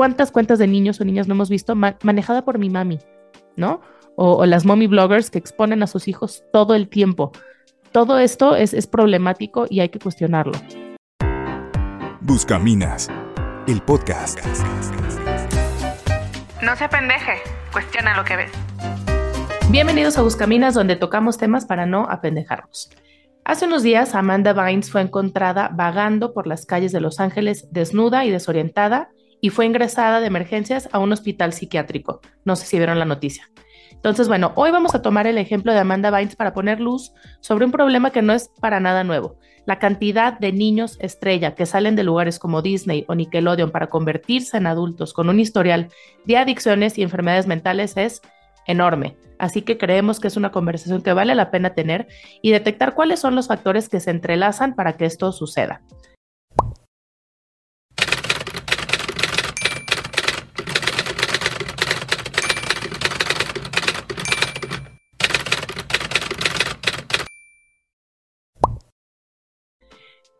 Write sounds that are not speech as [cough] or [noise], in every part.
¿cuántas cuentas de niños o niñas no hemos visto manejada por mi mami, ¿no? O, las mommy bloggers que exponen a sus hijos todo el tiempo. Todo esto es, es problemático y hay que cuestionarlo. Buscaminas, el podcast. No se pendeje, cuestiona lo que ves. Bienvenidos a Buscaminas, donde tocamos temas para no apendejarnos. Hace unos días, Amanda Bynes fue encontrada vagando por las calles de Los Ángeles desnuda y desorientada y fue ingresada de emergencias a un hospital psiquiátrico. No sé si vieron la noticia. Entonces, bueno, hoy vamos a tomar el ejemplo de Amanda Bynes para poner luz sobre un problema que no es para nada nuevo. La cantidad de niños estrella que salen de lugares como Disney o Nickelodeon para convertirse en adultos con un historial de adicciones y enfermedades mentales es enorme. Así que creemos que es una conversación que vale la pena tener y detectar cuáles son los factores que se entrelazan para que esto suceda.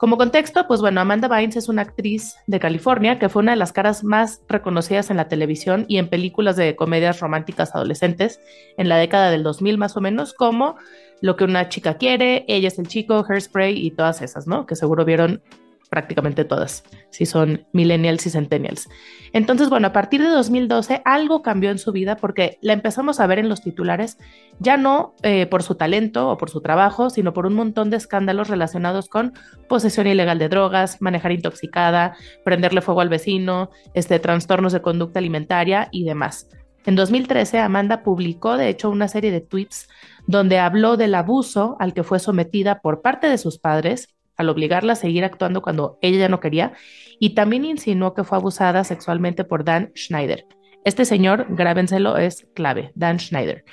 Como contexto, pues bueno, Amanda Bynes es una actriz de California que fue una de las caras más reconocidas en la televisión y en películas de comedias románticas adolescentes en la década del 2000 más o menos, como Lo que una chica quiere, Ella es el chico, Hairspray y todas esas, ¿no? Que seguro vieron prácticamente todas, si son millennials y centennials. Entonces, bueno, a partir de 2012 algo cambió en su vida porque la empezamos a ver en los titulares, ya no eh, por su talento o por su trabajo, sino por un montón de escándalos relacionados con posesión ilegal de drogas, manejar intoxicada, prenderle fuego al vecino, este, trastornos de conducta alimentaria y demás. En 2013, Amanda publicó, de hecho, una serie de tweets donde habló del abuso al que fue sometida por parte de sus padres al obligarla a seguir actuando cuando ella ya no quería, y también insinuó que fue abusada sexualmente por Dan Schneider. Este señor, grábenselo, es clave, Dan Schneider.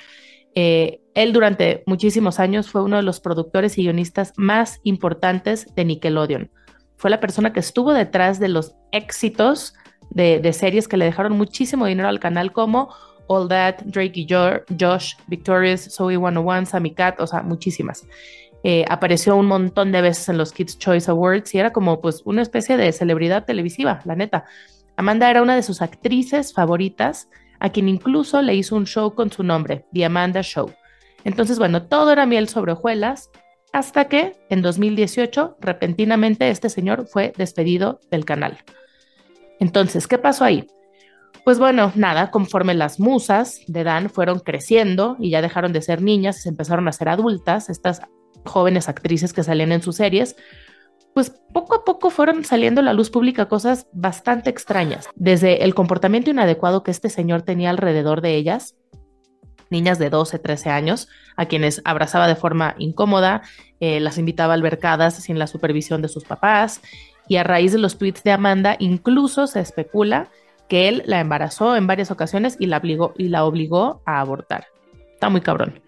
Eh, él durante muchísimos años fue uno de los productores y guionistas más importantes de Nickelodeon. Fue la persona que estuvo detrás de los éxitos de, series que le dejaron muchísimo dinero al canal como All That, Drake y Josh, Victorious, Zoe 101, Sammy Cat, o sea, muchísimas. Eh, apareció un montón de veces en los Kids Choice Awards y era como pues una especie de celebridad televisiva, la neta. Amanda era una de sus actrices favoritas, a quien incluso le hizo un show con su nombre, The Amanda Show. Entonces, bueno, todo era miel sobre hojuelas, hasta que en 2018, repentinamente, este señor fue despedido del canal. Entonces, ¿qué pasó ahí? Pues bueno, nada, conforme las musas de Dan fueron creciendo y ya dejaron de ser niñas y se empezaron a ser adultas, estas jóvenes actrices que salían en sus series, pues poco a poco fueron saliendo a la luz pública cosas bastante extrañas, desde el comportamiento inadecuado que este señor tenía alrededor de ellas, niñas de 12, 13 años, a quienes abrazaba de forma incómoda, eh, las invitaba a albercadas sin la supervisión de sus papás, y a raíz de los tweets de Amanda, incluso se especula que él la embarazó en varias ocasiones y la obligó, y la obligó a abortar. Está muy cabrón.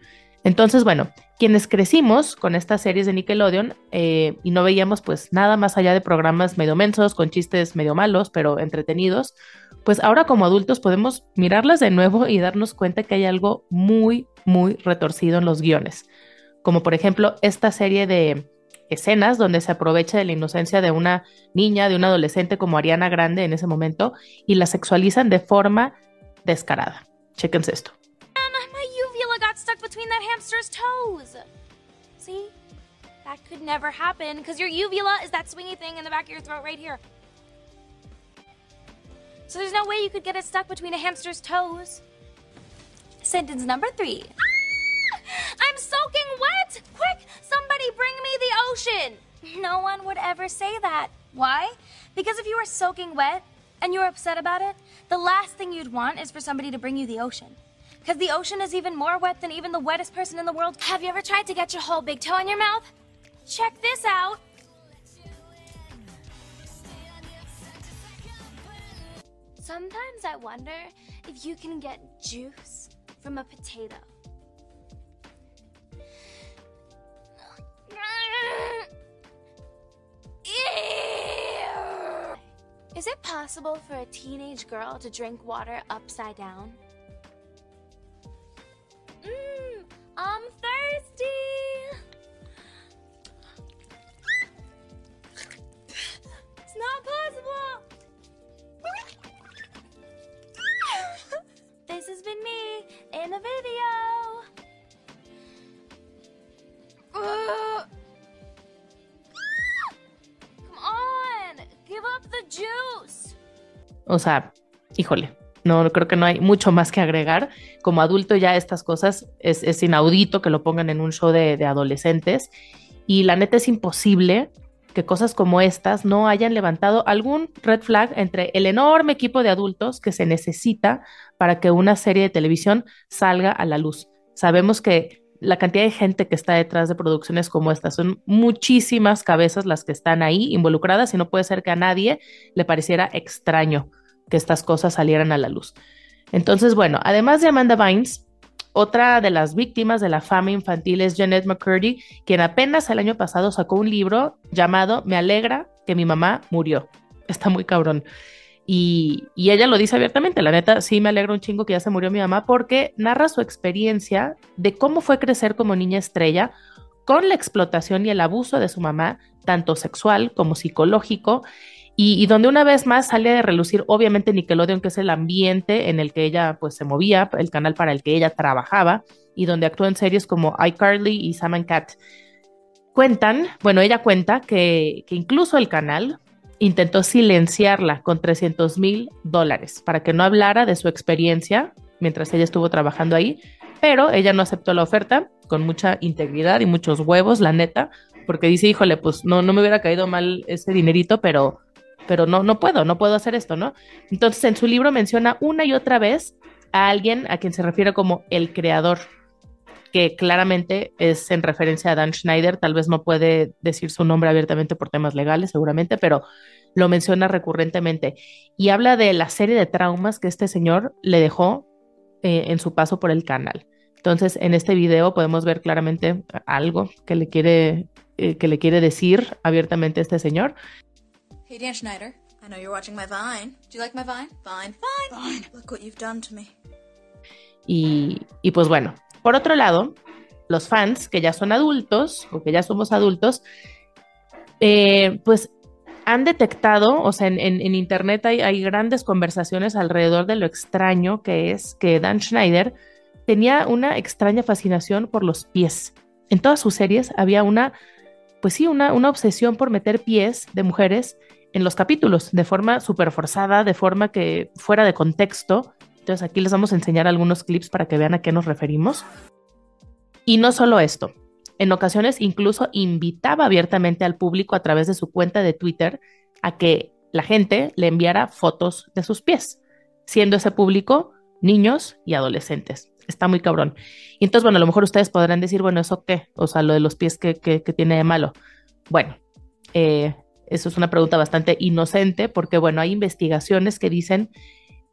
Entonces, bueno, quienes crecimos con estas series de Nickelodeon eh, y no veíamos pues nada más allá de programas medio mensos, con chistes medio malos, pero entretenidos, pues ahora como adultos podemos mirarlas de nuevo y darnos cuenta que hay algo muy, muy retorcido en los guiones. Como por ejemplo esta serie de escenas donde se aprovecha de la inocencia de una niña, de una adolescente como Ariana Grande en ese momento y la sexualizan de forma descarada. Chéquense esto. Between that hamster's toes. See? That could never happen because your uvula is that swingy thing in the back of your throat right here. So there's no way you could get it stuck between a hamster's toes. Sentence number three. [laughs] I'm soaking wet! Quick, somebody bring me the ocean! No one would ever say that. Why? Because if you were soaking wet and you were upset about it, the last thing you'd want is for somebody to bring you the ocean. Because the ocean is even more wet than even the wettest person in the world. Have you ever tried to get your whole big toe in your mouth? Check this out. Sometimes I wonder if you can get juice from a potato. Is it possible for a teenage girl to drink water upside down? O sea, híjole, no creo que no hay mucho más que agregar. Como adulto ya estas cosas es, es inaudito que lo pongan en un show de, de adolescentes y la neta es imposible que cosas como estas no hayan levantado algún red flag entre el enorme equipo de adultos que se necesita para que una serie de televisión salga a la luz. Sabemos que la cantidad de gente que está detrás de producciones como estas son muchísimas cabezas las que están ahí involucradas y no puede ser que a nadie le pareciera extraño que estas cosas salieran a la luz. Entonces, bueno, además de Amanda Bynes, otra de las víctimas de la fama infantil es Janet McCurdy, quien apenas el año pasado sacó un libro llamado Me alegra que mi mamá murió. Está muy cabrón. Y, y, ella lo dice abiertamente, la neta, sí me alegra un chingo que ya se murió mi mamá porque narra su experiencia de cómo fue crecer como niña estrella con la explotación y el abuso de su mamá, tanto sexual como psicológico, y, donde una vez más sale de relucir, obviamente, Nickelodeon, que es el ambiente en el que ella pues se movía, el canal para el que ella trabajaba, y donde actúa en series como iCarly y Sam and Cat. Cuentan, bueno, ella cuenta que, que incluso el canal intentó silenciarla con 300 mil dólares para que no hablara de su experiencia mientras ella estuvo trabajando ahí, pero ella no aceptó la oferta con mucha integridad y muchos huevos, la neta, porque dice, híjole, pues no, no me hubiera caído mal ese dinerito, pero pero no, no puedo, no puedo hacer esto, ¿no? Entonces en su libro menciona una y otra vez a alguien a quien se refiere como el creador, que claramente es en referencia a Dan Schneider, tal vez no puede decir su nombre abiertamente por temas legales, seguramente, pero lo menciona recurrentemente y habla de la serie de traumas que este señor le dejó eh, en su paso por el canal. Entonces, en este video podemos ver claramente algo que le quiere, eh, que le quiere decir abiertamente este señor Hey, Dan Schneider. I know you're watching my Vine. Do you like my Vine? Vine, fine. Vine. Look what you've done to me. Y, y pues bueno, por otro lado, los fans que ya son adultos o que ya somos adultos, eh, pues han detectado, o sea, en, en, en Internet hay, hay, grandes conversaciones alrededor de lo extraño que es que Dan Schneider tenía una extraña fascinación por los pies. En todas sus series había una, pues sí, una, una obsesión por meter pies de mujeres en los capítulos de forma súper forzada, de forma que fuera de contexto. Entonces aquí les vamos a enseñar algunos clips para que vean a qué nos referimos. Y no solo esto, en ocasiones incluso invitaba abiertamente al público a través de su cuenta de Twitter a que la gente le enviara fotos de sus pies, siendo ese público niños y adolescentes. Está muy cabrón. Y entonces, bueno, a lo mejor ustedes podrán decir, bueno, ¿eso qué? O sea, lo de los pies, ¿qué, qué, qué tiene de malo? Bueno, eh, eso es una pregunta bastante inocente porque, bueno, hay investigaciones que dicen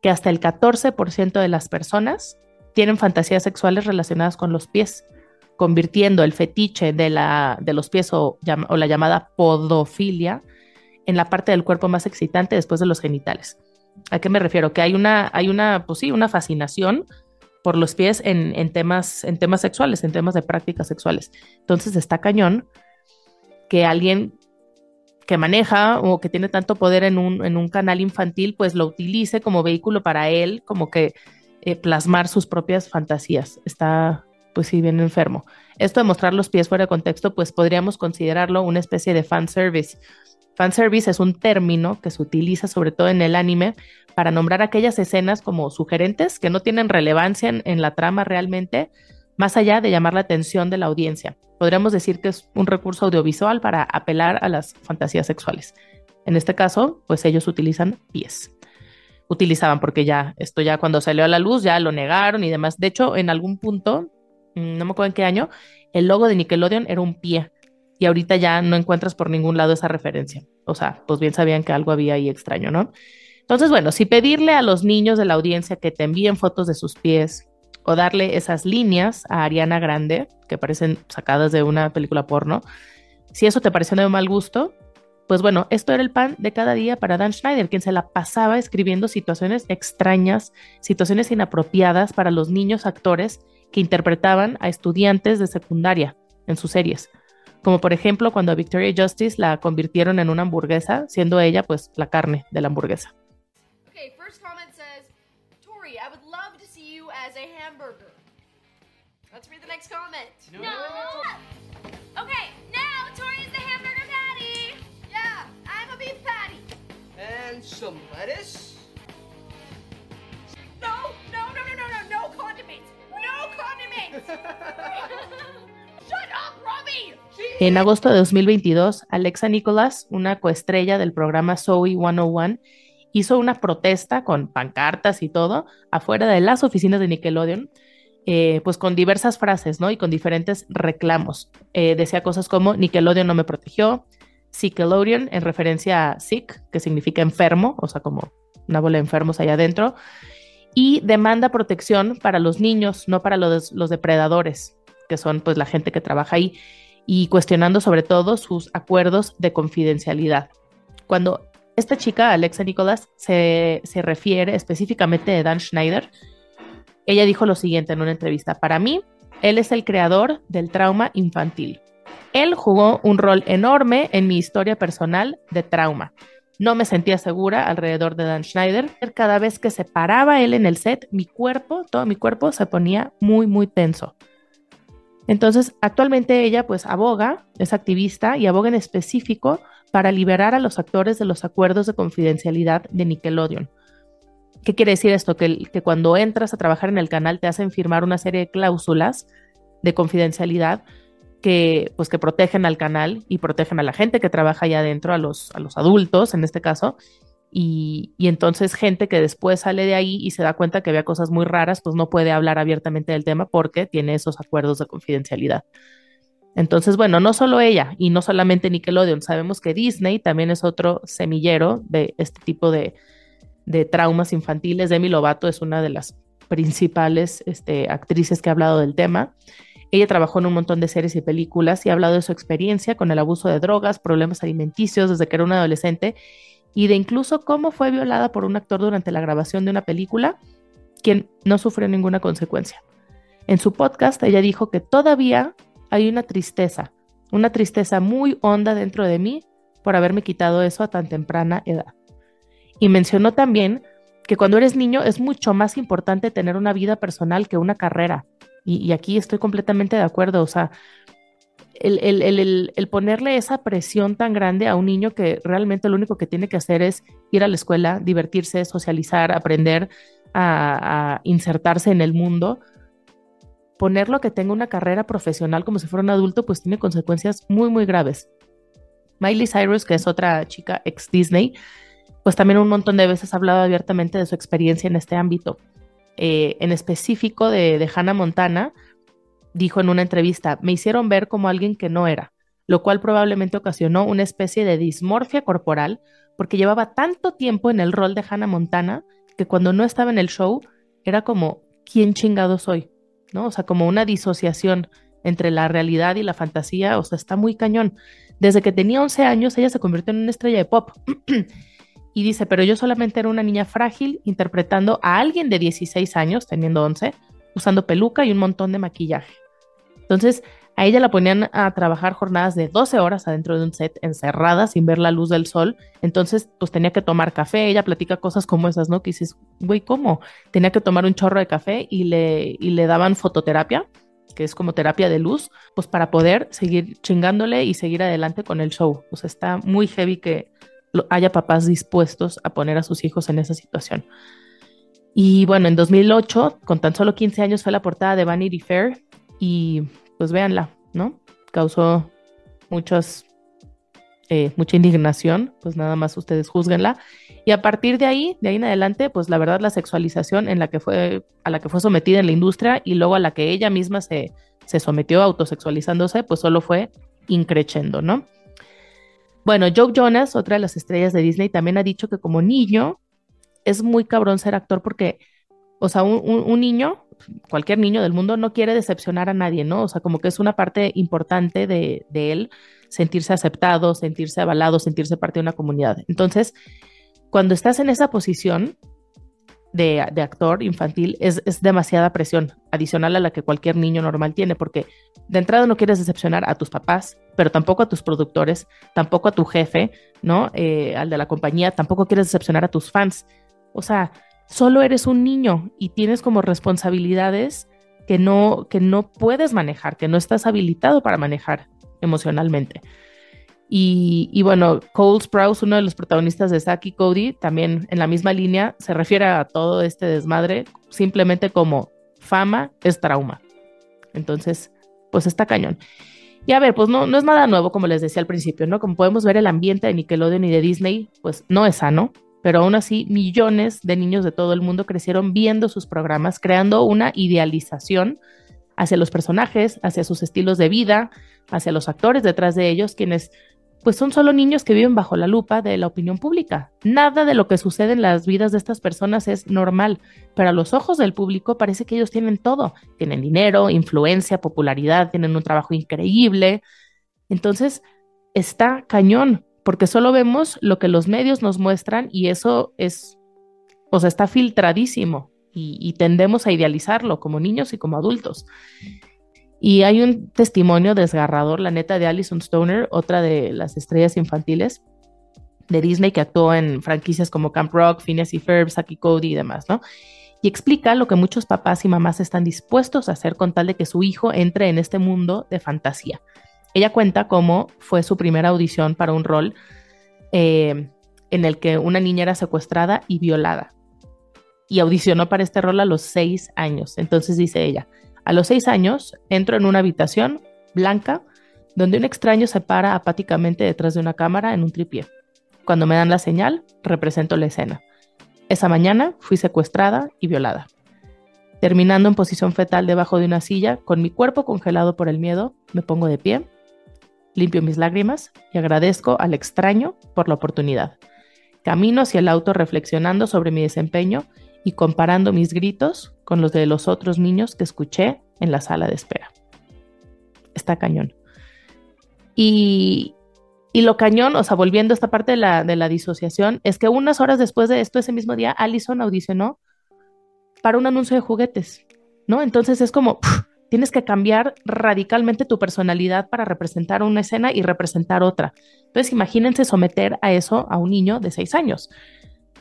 que hasta el 14% de las personas tienen fantasías sexuales relacionadas con los pies, convirtiendo el fetiche de, la, de los pies o, la llamada podofilia en la parte del cuerpo más excitante después de los genitales. ¿A qué me refiero? Que hay una, hay una, pues sí, una fascinación por los pies en, en, temas, en temas sexuales, en temas de prácticas sexuales. Entonces está cañón que alguien que maneja o que tiene tanto poder en un, en un canal infantil, pues lo utilice como vehículo para él, como que eh, plasmar sus propias fantasías. Está, pues sí, bien enfermo. Esto de mostrar los pies fuera de contexto, pues podríamos considerarlo una especie de fan service. Fan service es un término que se utiliza sobre todo en el anime para nombrar aquellas escenas como sugerentes que no tienen relevancia en, en la trama realmente, más allá de llamar la atención de la audiencia. Podríamos decir que es un recurso audiovisual para apelar a las fantasías sexuales. En este caso, pues ellos utilizan pies. Utilizaban porque ya, esto ya cuando salió a la luz, ya lo negaron y demás. De hecho, en algún punto, mm, no me acuerdo en qué año, el logo de Nickelodeon era un pie. Y ahorita ya no encuentras por ningún lado esa referencia. O sea, pues bien sabían que algo había ahí extraño, ¿no? Entonces, bueno, si pedirle a los niños de la audiencia que te envíen fotos de sus pies, o darle esas líneas a Ariana Grande, que parecen sacadas de una película porno, si eso te pareció de mal gusto, pues bueno, esto era el pan de cada día para Dan Schneider, quien se la pasaba escribiendo situaciones extrañas, situaciones inapropiadas para los niños actores que interpretaban a estudiantes de secundaria en sus series. Como por ejemplo cuando a Victoria Justice la convirtieron en una hamburguesa, siendo ella pues la carne de la hamburguesa. Okay, first next comment. No. Okay, now Tori's the hamburger patty. Yeah, I'm a beef patty. And some lettuce. No, no, no, no, no, no, no condiments. No condiments. [laughs] Shut up, Robbie. En agosto de 2022, Alexa Nicholas, una coestrella del programa Zoe 101, hizo una protesta con pancartas y todo afuera de las oficinas de Nickelodeon, eh, pues con diversas frases, ¿no? Y con diferentes reclamos. Eh, decía cosas como Nickelodeon no me protegió, Nickelodeon en referencia a sick, que significa enfermo, o sea, como una bola de enfermos allá adentro, y demanda protección para los niños, no para los, los depredadores, que son pues la gente que trabaja ahí, y cuestionando sobre todo sus acuerdos de confidencialidad. Cuando esta chica, Alexa Nicholas, se, se refiere específicamente de Dan Schneider, ella dijo lo siguiente en una entrevista, para mí, él es el creador del trauma infantil. Él jugó un rol enorme en mi historia personal de trauma. No me sentía segura alrededor de Dan Schneider. Cada vez que se paraba él en el set, mi cuerpo, todo mi cuerpo se ponía muy, muy tenso. Entonces, actualmente ella pues aboga, es activista y aboga en específico para liberar a los actores de los acuerdos de confidencialidad de Nickelodeon. ¿Qué quiere decir esto? Que, cuando entras a trabajar en el canal te hacen firmar una serie de cláusulas de confidencialidad que, pues, que protegen al canal y protegen a la gente que trabaja allá adentro, a los, a los adultos en este caso. Y, y, entonces gente que después sale de ahí y se da cuenta que había cosas muy raras, pues no puede hablar abiertamente del tema porque tiene esos acuerdos de confidencialidad. Entonces, bueno, no solo ella y no solamente Nickelodeon, sabemos que Disney también es otro semillero de este tipo de, de traumas infantiles. Demi Lovato es una de las principales este, actrices que ha hablado del tema. Ella trabajó en un montón de series y películas y ha hablado de su experiencia con el abuso de drogas, problemas alimenticios desde que era una adolescente y de incluso cómo fue violada por un actor durante la grabación de una película, quien no sufrió ninguna consecuencia. En su podcast, ella dijo que todavía hay una tristeza, una tristeza muy honda dentro de mí por haberme quitado eso a tan temprana edad. Y mencionó también que cuando eres niño es mucho más importante tener una vida personal que una carrera. Y, aquí estoy completamente de acuerdo. O sea, el, el, ponerle esa presión tan grande a un niño que realmente lo único que tiene que hacer es ir a la escuela, divertirse, socializar, aprender a, a insertarse en el mundo, ponerlo que tenga una carrera profesional como si fuera un adulto, pues tiene consecuencias muy, muy graves. Miley Cyrus, que es otra chica ex Disney, pues también un montón de veces ha hablado abiertamente de su experiencia en este ámbito. Eh, en específico de, Hannah Montana, dijo en una entrevista, me hicieron ver como alguien que no era, lo cual probablemente ocasionó una especie de dismorfia corporal porque llevaba tanto tiempo en el rol de Hannah Montana que cuando no estaba en el show era como, ¿quién chingado soy? ¿no? O sea, como una disociación entre la realidad y la fantasía, o sea, está muy cañón. Desde que tenía 11 años, ella se convirtió en una estrella de pop. [clears throat] y dice, pero yo solamente era una niña frágil interpretando a alguien de 16 años, teniendo 11, usando peluca y un montón de maquillaje. Entonces, a ella la ponían a trabajar jornadas de 12 horas adentro de un set, encerrada, sin ver la luz del sol. Entonces, pues tenía que tomar café. Ella platica cosas como esas, ¿no? Que dices, güey, ¿cómo? Tenía que tomar un chorro de café y le, y le daban fototerapia, que es como terapia de luz, pues para poder seguir chingándole y seguir adelante con el show. O sea, está muy heavy que haya papás dispuestos a poner a sus hijos en esa situación. Y bueno, en 2008, con tan solo 15 años, fue la portada de Vanity Fair y pues véanla, ¿no? Causó muchas, eh, mucha indignación, pues nada más ustedes juzguenla. Y a partir de ahí, de ahí en adelante, pues la verdad la sexualización en la que fue, a la que fue sometida en la industria y luego a la que ella misma se, se sometió autosexualizándose, pues solo fue increchendo, ¿no? Bueno, Joe Jonas, otra de las estrellas de Disney, también ha dicho que como niño es muy cabrón ser actor porque, o sea, un, niño cualquier niño del mundo no quiere decepcionar a nadie, ¿no? O sea, como que es una parte importante de, él sentirse aceptado, sentirse avalado, sentirse parte de una comunidad. Entonces, cuando estás en esa posición de, actor infantil, es, es, demasiada presión adicional a la que cualquier niño normal tiene, porque de entrada no quieres decepcionar a tus papás, pero tampoco a tus productores, tampoco a tu jefe, ¿no? Eh, al de la compañía, tampoco quieres decepcionar a tus fans. O sea, solo eres un niño y tienes como responsabilidades que no, que no puedes manejar, que no estás habilitado para manejar emocionalmente. Y, bueno, Cole Sprouse, uno de los protagonistas de Saki Cody, también en la misma línea, se refiere a todo este desmadre simplemente como fama es trauma. Entonces, pues está cañón. Y a ver, pues no, no es nada nuevo, como les decía al principio, ¿no? Como podemos ver, el ambiente de Nickelodeon y de Disney, pues no es sano, pero aún así millones de niños de todo el mundo crecieron viendo sus programas, creando una idealización hacia los personajes, hacia sus estilos de vida, hacia los actores detrás de ellos, quienes pues son solo niños que viven bajo la lupa de la opinión pública. Nada de lo que sucede en las vidas de estas personas es normal, pero a los ojos del público parece que ellos tienen todo. Tienen dinero, influencia, popularidad, tienen un trabajo increíble. Entonces, está cañón, porque solo vemos lo que los medios nos muestran y eso es, o sea, está filtradísimo y, y tendemos a idealizarlo como niños y como adultos. Y hay un testimonio desgarrador, la neta, de Alison Stoner, otra de las estrellas infantiles de Disney que actuó en franquicias como Camp Rock, Phineas y Ferb, Saki Cody y demás, ¿no? Y explica lo que muchos papás y mamás están dispuestos a hacer con tal de que su hijo entre en este mundo de fantasía. Ella cuenta cómo fue su primera audición para un rol eh, en el que una niña era secuestrada y violada. Y audicionó para este rol a los seis años. Entonces dice ella, a los seis años, entro en una habitación blanca donde un extraño se para apáticamente detrás de una cámara en un tripié. Cuando me dan la señal, represento la escena. Esa mañana fui secuestrada y violada. Terminando en posición fetal debajo de una silla, con mi cuerpo congelado por el miedo, me pongo de pie, limpio mis lágrimas y agradezco al extraño por la oportunidad. Camino hacia el auto reflexionando sobre mi desempeño y comparando mis gritos con los de los otros niños que escuché en la sala de espera. Está cañón. Y, y lo cañón, o sea, volviendo a esta parte de la, de la disociación, es que unas horas después de esto, ese mismo día, Allison audicionó para un anuncio de juguetes, ¿no? Entonces es como, tienes que cambiar radicalmente tu personalidad para representar una escena y representar otra. Entonces imagínense someter a eso a un niño de seis años.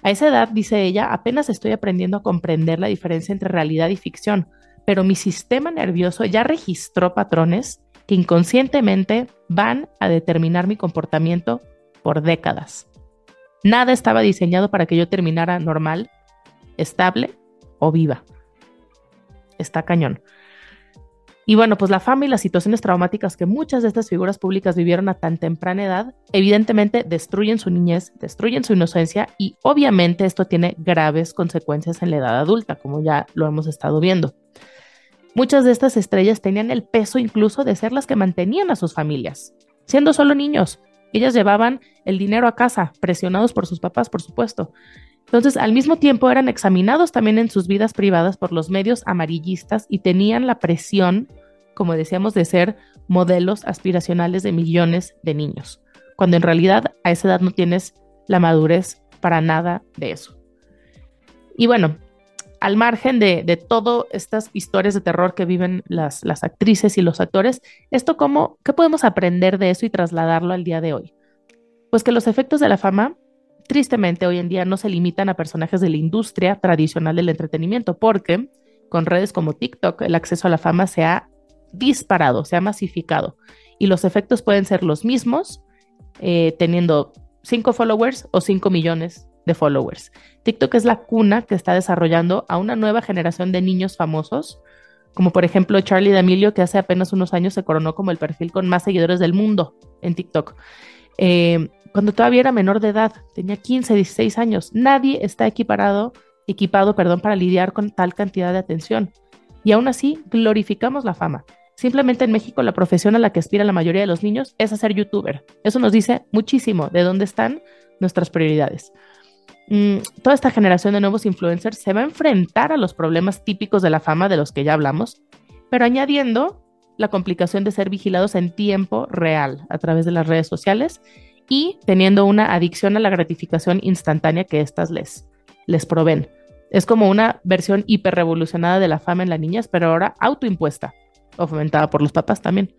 A esa edad, dice ella, apenas estoy aprendiendo a comprender la diferencia entre realidad y ficción, pero mi sistema nervioso ya registró patrones que inconscientemente van a determinar mi comportamiento por décadas. Nada estaba diseñado para que yo terminara normal, estable o viva. Está cañón. Y bueno, pues la fama y las situaciones traumáticas que muchas de estas figuras públicas vivieron a tan temprana edad, evidentemente destruyen su niñez, destruyen su inocencia y obviamente esto tiene graves consecuencias en la edad adulta, como ya lo hemos estado viendo. Muchas de estas estrellas tenían el peso incluso de ser las que mantenían a sus familias, siendo solo niños. Ellas llevaban el dinero a casa, presionados por sus papás, por supuesto. Entonces, al mismo tiempo eran examinados también en sus vidas privadas por los medios amarillistas y tenían la presión, como decíamos, de ser modelos aspiracionales de millones de niños, cuando en realidad a esa edad no tienes la madurez para nada de eso. Y bueno, al margen de, de todas estas historias de terror que viven las, las actrices y los actores, ¿esto cómo, qué podemos aprender de eso y trasladarlo al día de hoy? Pues que los efectos de la fama tristemente hoy en día no se limitan a personajes de la industria tradicional del entretenimiento, porque con redes como TikTok el acceso a la fama se ha disparado, se ha masificado y los efectos pueden ser los mismos eh, teniendo 5 followers o 5 millones de followers. TikTok es la cuna que está desarrollando a una nueva generación de niños famosos, como por ejemplo Charlie D'Amelio, que hace apenas unos años se coronó como el perfil con más seguidores del mundo en TikTok. Eh, cuando todavía era menor de edad, tenía 15, 16 años. Nadie está equiparado, equipado perdón, para lidiar con tal cantidad de atención. Y aún así, glorificamos la fama. Simplemente en México la profesión a la que aspira la mayoría de los niños es a ser youtuber. Eso nos dice muchísimo de dónde están nuestras prioridades. Mm, toda esta generación de nuevos influencers se va a enfrentar a los problemas típicos de la fama de los que ya hablamos, pero añadiendo la complicación de ser vigilados en tiempo real a través de las redes sociales y teniendo una adicción a la gratificación instantánea que éstas les, les proveen. Es como una versión hiperrevolucionada de la fama en las niñas, pero ahora autoimpuesta o fomentada por los papás también.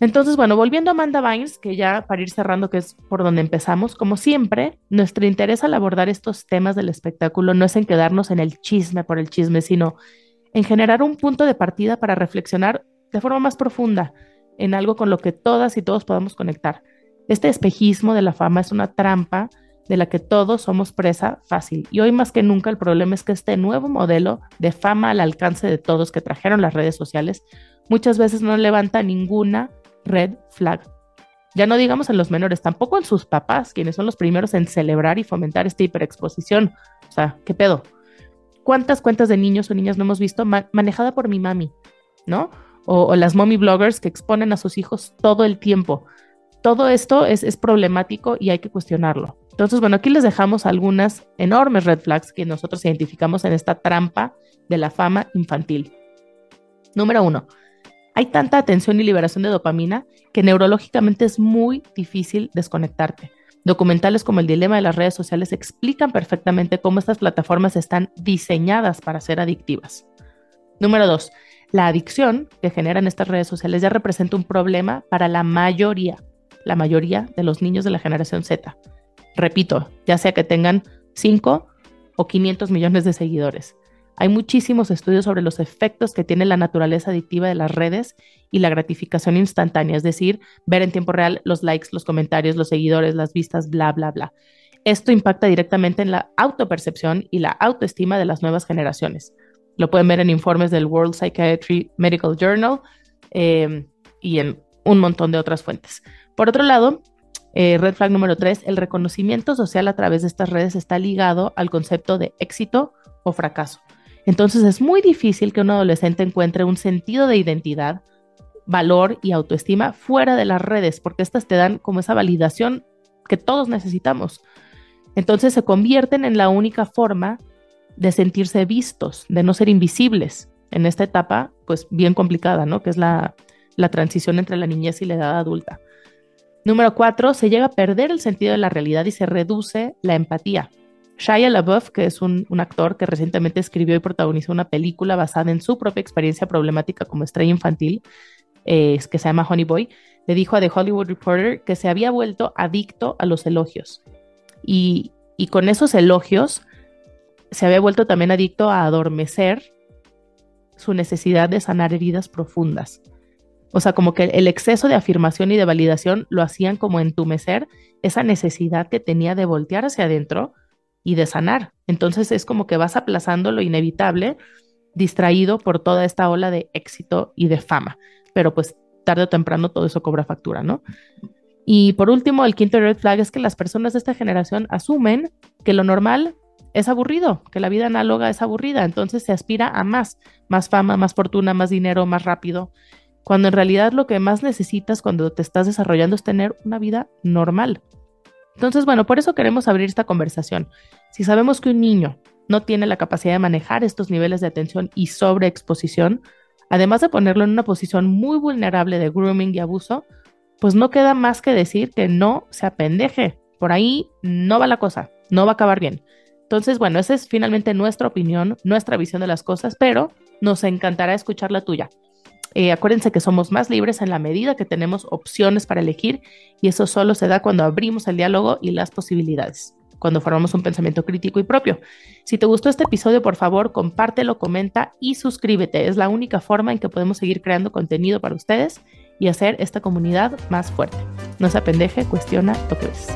Entonces, bueno, volviendo a Amanda Vines, que ya para ir cerrando, que es por donde empezamos, como siempre, nuestro interés al abordar estos temas del espectáculo no es en quedarnos en el chisme por el chisme, sino en generar un punto de partida para reflexionar de forma más profunda en algo con lo que todas y todos podamos conectar. Este espejismo de la fama es una trampa de la que todos somos presa fácil. Y hoy más que nunca el problema es que este nuevo modelo de fama al alcance de todos que trajeron las redes sociales muchas veces no levanta ninguna red flag. Ya no digamos en los menores, tampoco en sus papás, quienes son los primeros en celebrar y fomentar esta hiperexposición. O sea, ¿qué pedo? ¿Cuántas cuentas de niños o niñas no hemos visto manejada por mi mami? ¿No? O, las mommy bloggers que exponen a sus hijos todo el tiempo. Todo esto es, problemático y hay que cuestionarlo. Entonces, bueno, aquí les dejamos algunas enormes red flags que nosotros identificamos en esta trampa de la fama infantil. Número uno, hay tanta atención y liberación de dopamina que neurológicamente es muy difícil desconectarte. Documentales como El dilema de las redes sociales explican perfectamente cómo estas plataformas están diseñadas para ser adictivas. Número dos, la adicción que generan estas redes sociales ya representa un problema para la mayoría, la mayoría de los niños de la generación Z. Repito, ya sea que tengan 5 o 500 millones de seguidores. Hay muchísimos estudios sobre los efectos que tiene la naturaleza adictiva de las redes y la gratificación instantánea, es decir, ver en tiempo real los likes, los comentarios, los seguidores, las vistas, bla, bla, bla. Esto impacta directamente en la autopercepción y la autoestima de las nuevas generaciones. Lo pueden ver en informes del World Psychiatry Medical Journal eh, y en un montón de otras fuentes. Por otro lado, eh, red flag número tres, el reconocimiento social a través de estas redes está ligado al concepto de éxito o fracaso. Entonces es muy difícil que un adolescente encuentre un sentido de identidad, valor y autoestima fuera de las redes, porque estas te dan como esa validación que todos necesitamos. Entonces se convierten en la única forma de sentirse vistos, de no ser invisibles en esta etapa, pues bien complicada, ¿no? Que es la, la transición entre la niñez y la edad adulta. Número cuatro, se llega a perder el sentido de la realidad y se reduce la empatía. Shia LaBeouf, que es un, actor que recientemente escribió y protagonizó una película basada en su propia experiencia problemática como estrella infantil, eh, que se llama Honey Boy, le dijo a The Hollywood Reporter que se había vuelto adicto a los elogios. Y, y con esos elogios se había vuelto también adicto a adormecer su necesidad de sanar heridas profundas. O sea, como que el exceso de afirmación y de validación lo hacían como entumecer esa necesidad que tenía de voltear hacia adentro y de sanar. Entonces es como que vas aplazando lo inevitable, distraído por toda esta ola de éxito y de fama. Pero pues tarde o temprano todo eso cobra factura, ¿no? Y por último, el quinto red flag es que las personas de esta generación asumen que lo normal es aburrido, que la vida análoga es aburrida, entonces se aspira a más, más fama, más fortuna, más dinero, más rápido, cuando en realidad lo que más necesitas cuando te estás desarrollando es tener una vida normal. Entonces, bueno, por eso queremos abrir esta conversación. Si sabemos que un niño no tiene la capacidad de manejar estos niveles de atención y sobreexposición, además de ponerlo en una posición muy vulnerable de grooming y abuso, pues no queda más que decir que no se apendeje. Por ahí no va la cosa, no va a acabar bien. Entonces, bueno, esa es finalmente nuestra opinión, nuestra visión de las cosas, pero nos encantará escuchar la tuya. Eh, acuérdense que somos más libres en la medida que tenemos opciones para elegir y eso solo se da cuando abrimos el diálogo y las posibilidades, cuando formamos un pensamiento crítico y propio. Si te gustó este episodio, por favor, compártelo, comenta y suscríbete. Es la única forma en que podemos seguir creando contenido para ustedes y hacer esta comunidad más fuerte. No se apendeje, cuestiona lo que ves.